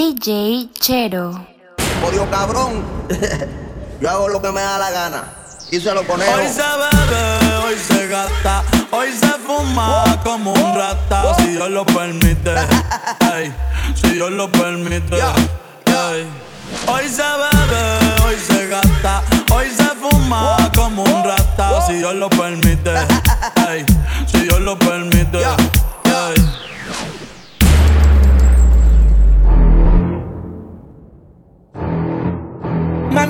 DJ Chero. Odio cabrón. Yo hago lo que me da la gana. Y se lo ponemos. Hoy se bebe, hoy se gasta, hoy se fuma como un rata. Si Dios lo permite, ey, si Dios lo permite. ey. Hoy se bebe, hoy se gasta, hoy se fuma como un rata. Si Dios lo permite, ey, si Dios lo permite. ey.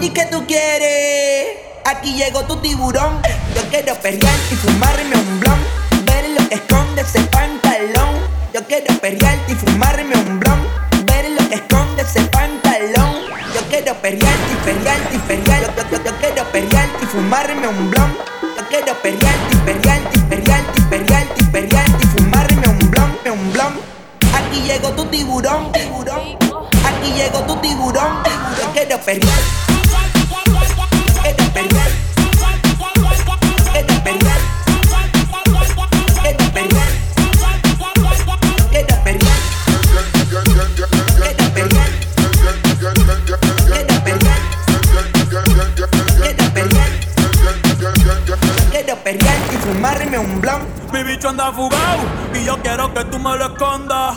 Mami, ¿qué tú quieres? Aquí llegó tu tiburón. Yo quiero perrear y fumarme un blon. Ver lo que esconde ese pantalón. Yo quiero perrear y fumarme un blon. Ver lo que esconde ese pantalón. Yo quiero perrear y perrear y perrear. Yo, yo, yo, yo quiero perrear y fumarme un blon. Yo quiero perrear y perrear y perrear y perrear y perrear y fumarme un blon, un blon. Aquí llegó tu tiburón, tiburón y llegó tu tiburón. Yo quiero perder. Quiero perder. Quiero perder. Quiero perder. Perder. Y fumarme un blanco. Mi bicho anda fugado y yo quiero que tú me lo escondas.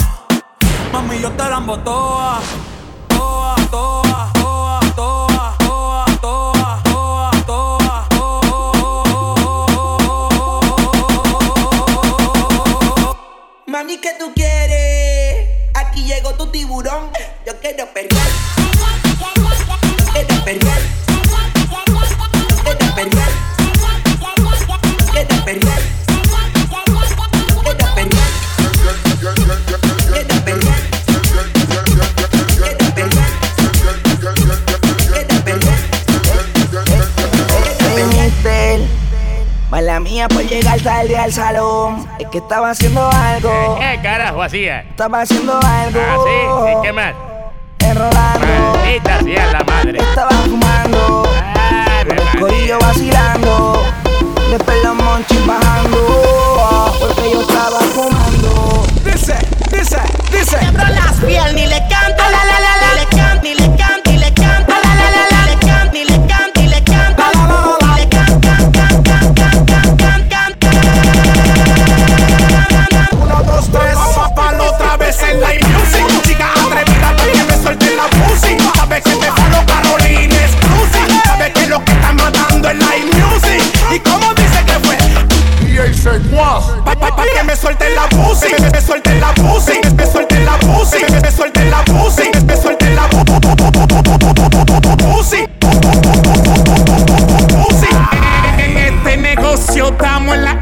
Mami, yo te la embotoa. Toa, toa, toa, toa, toa, toa, toa, toa, toa. Mami, ¿qué tú quieres? Aquí llegó tu tiburón. Yo quiero perrear. Quiero perrear. Mala mía por llegar tarde al salón. Es que estaba haciendo algo. ¿Qué carajo hacía? Estaba haciendo algo. Ah, sí, ¿y qué más? Enrolando. Maldita sea la madre. Estaba fumando. El corillo vacilando. Después los monchis bajando. Porque yo estaba fumando. Dice, dice, dice. Quebro las piernas y le canto la la la la. Y le canto y le canto Seguaz. Pa, pa, pa que me suelten la pussy, que me suelten la pussy, que me suelten la pussy, que me suelten la pussy, que me suelten la pussy. Pussy. Este negocio estamos en la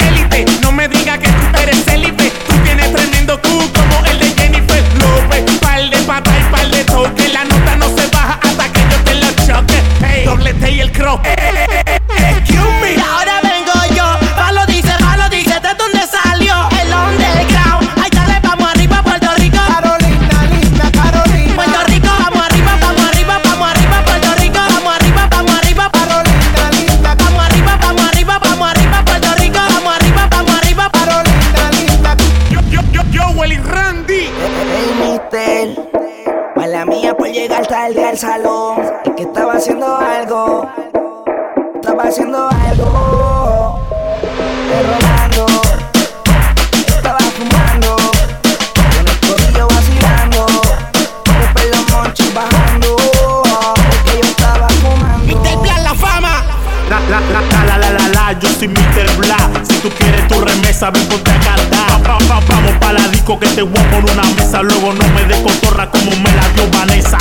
ven ponte a cantar. Va, va, vamos pa' la disco que te voy a poner una mesa. Luego no me des cotorra como me la dio Vanessa.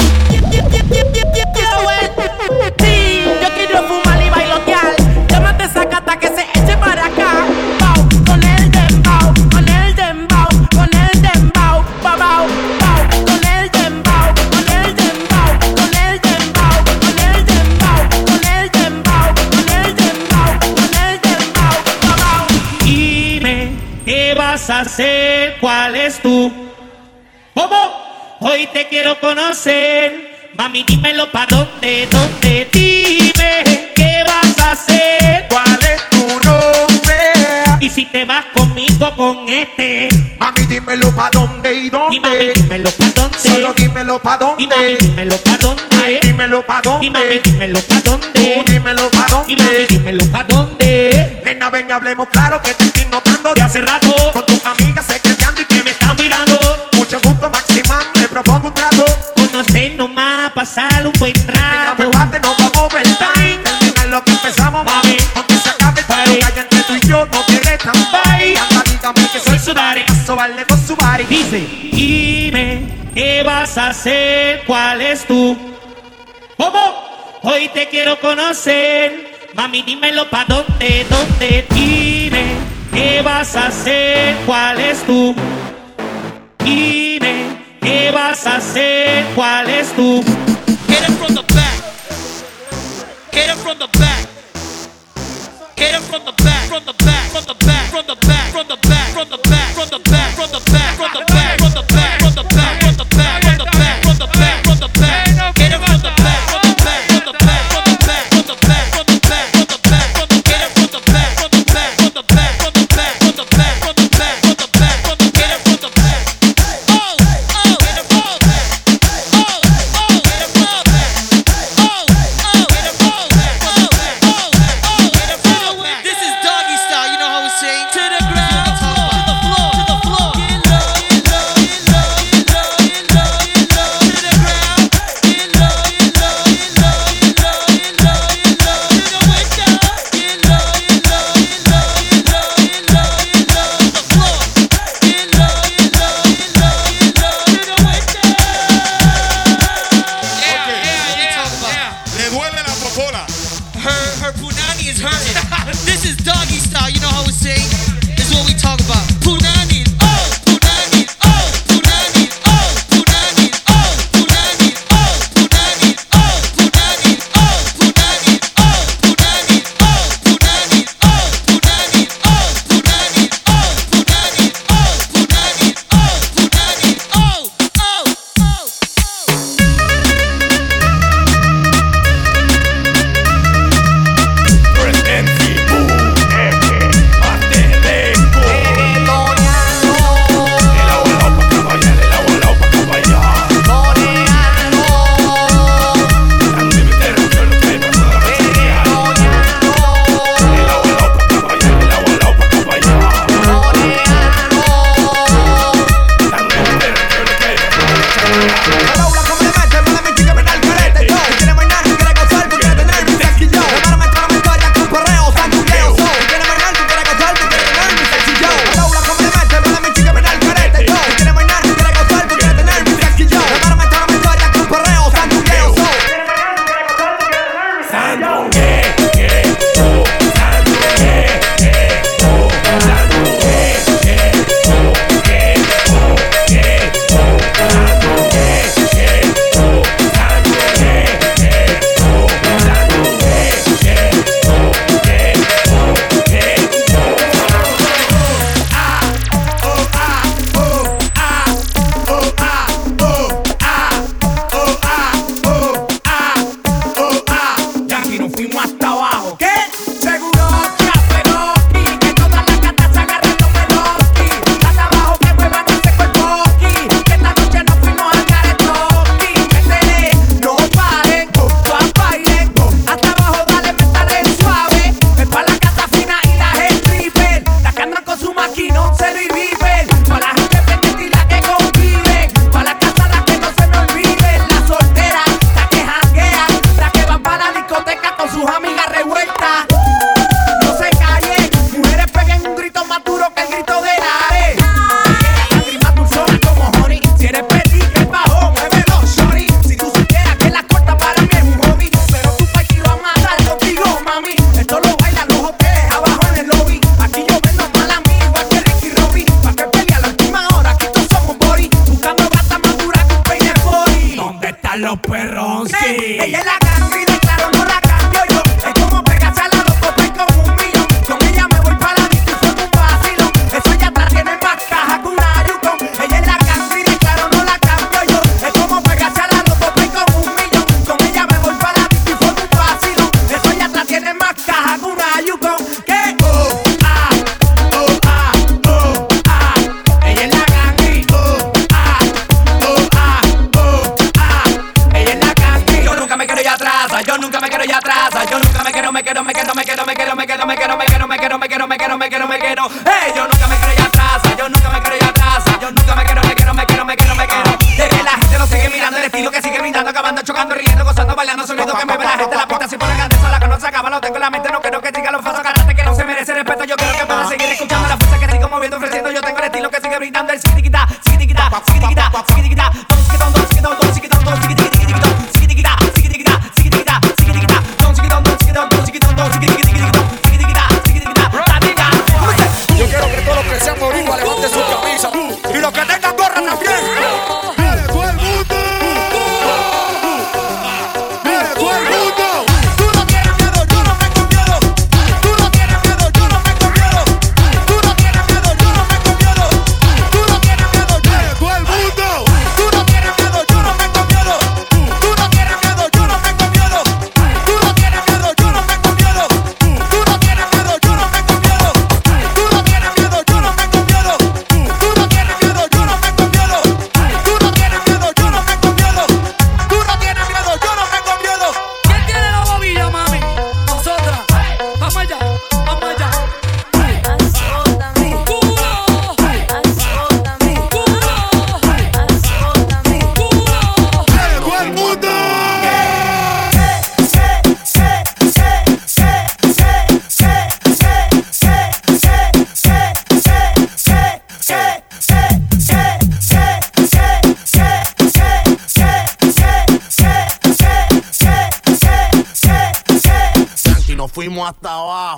¿Cómo? Hoy te quiero conocer. Mami, dímelo pa' dónde, dónde. Dime qué vas a hacer. ¿Cuál es tu nombre? Y si te vas conmigo con este. Mami, dímelo pa' dónde y dónde. Y dímelo pa' dónde. Solo dímelo pa' dónde. Y dímelo pa' dónde. Dímelo pa' dónde. Y mami, dímelo pa' dónde. Dímelo pa' dónde. Y mami, dímelo pa' dónde. Nena, ven, hablemos claro que te estoy notando de hace rato. Con tus amigas secretando y que me pasar un buen rato. Mira, bate, no vamos a time. Termina lo que empezamos, mami. Porque se acabe el que entre tú y yo, no quieres tambay. Dame que soy su daddy. Paso vale con su body. Dice, dime, ¿qué vas a hacer? ¿Cuál es tu? ¿Cómo? Hoy te quiero conocer. Mami, dímelo pa' dónde, dónde. Dime, ¿qué vas a hacer? ¿Cuál es tu? Dime, ¿qué vas a hacer? ¿Cuál es tu? Get him from the back. Get him from the back. Get from the back. From the back. Pero. Ella es la まったわ。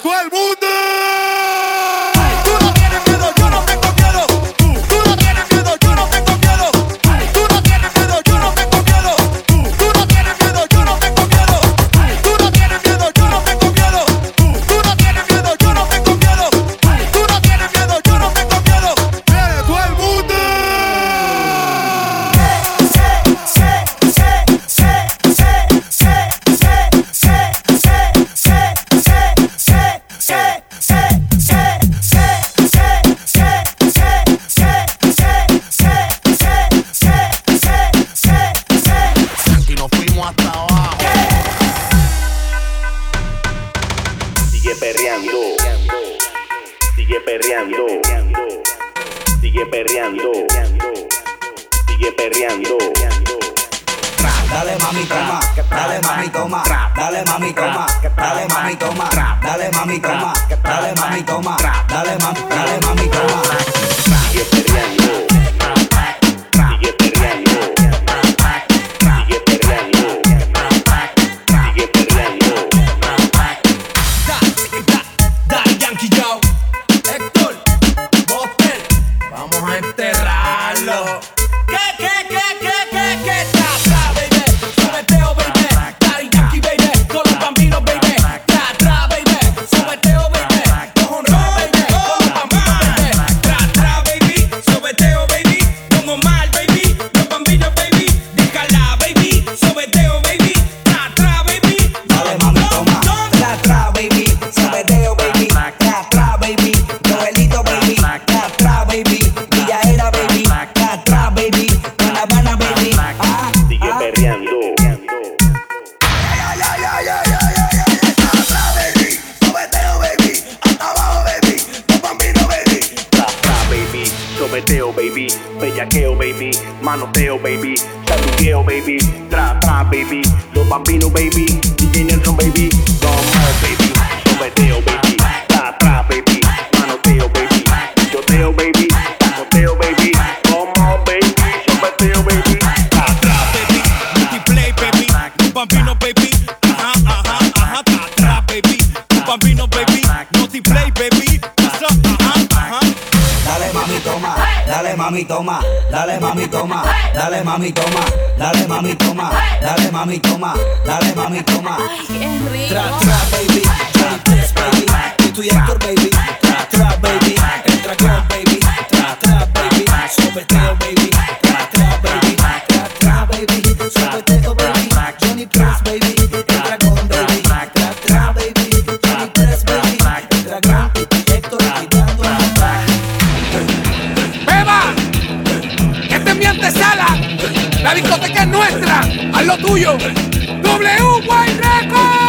trapa baby, los bambinos baby, DJ Nelson baby, como baby, someteo baby. mami, toma, dale mami, toma, dale mami, toma, dale mami, toma, dale mami, toma, dale mami, toma. Ay, Tra, tra, baby, tra, baby, y tu y baby, tra, tra, baby, entra con, baby, tra, tra, baby, súbete, lo tuyo. W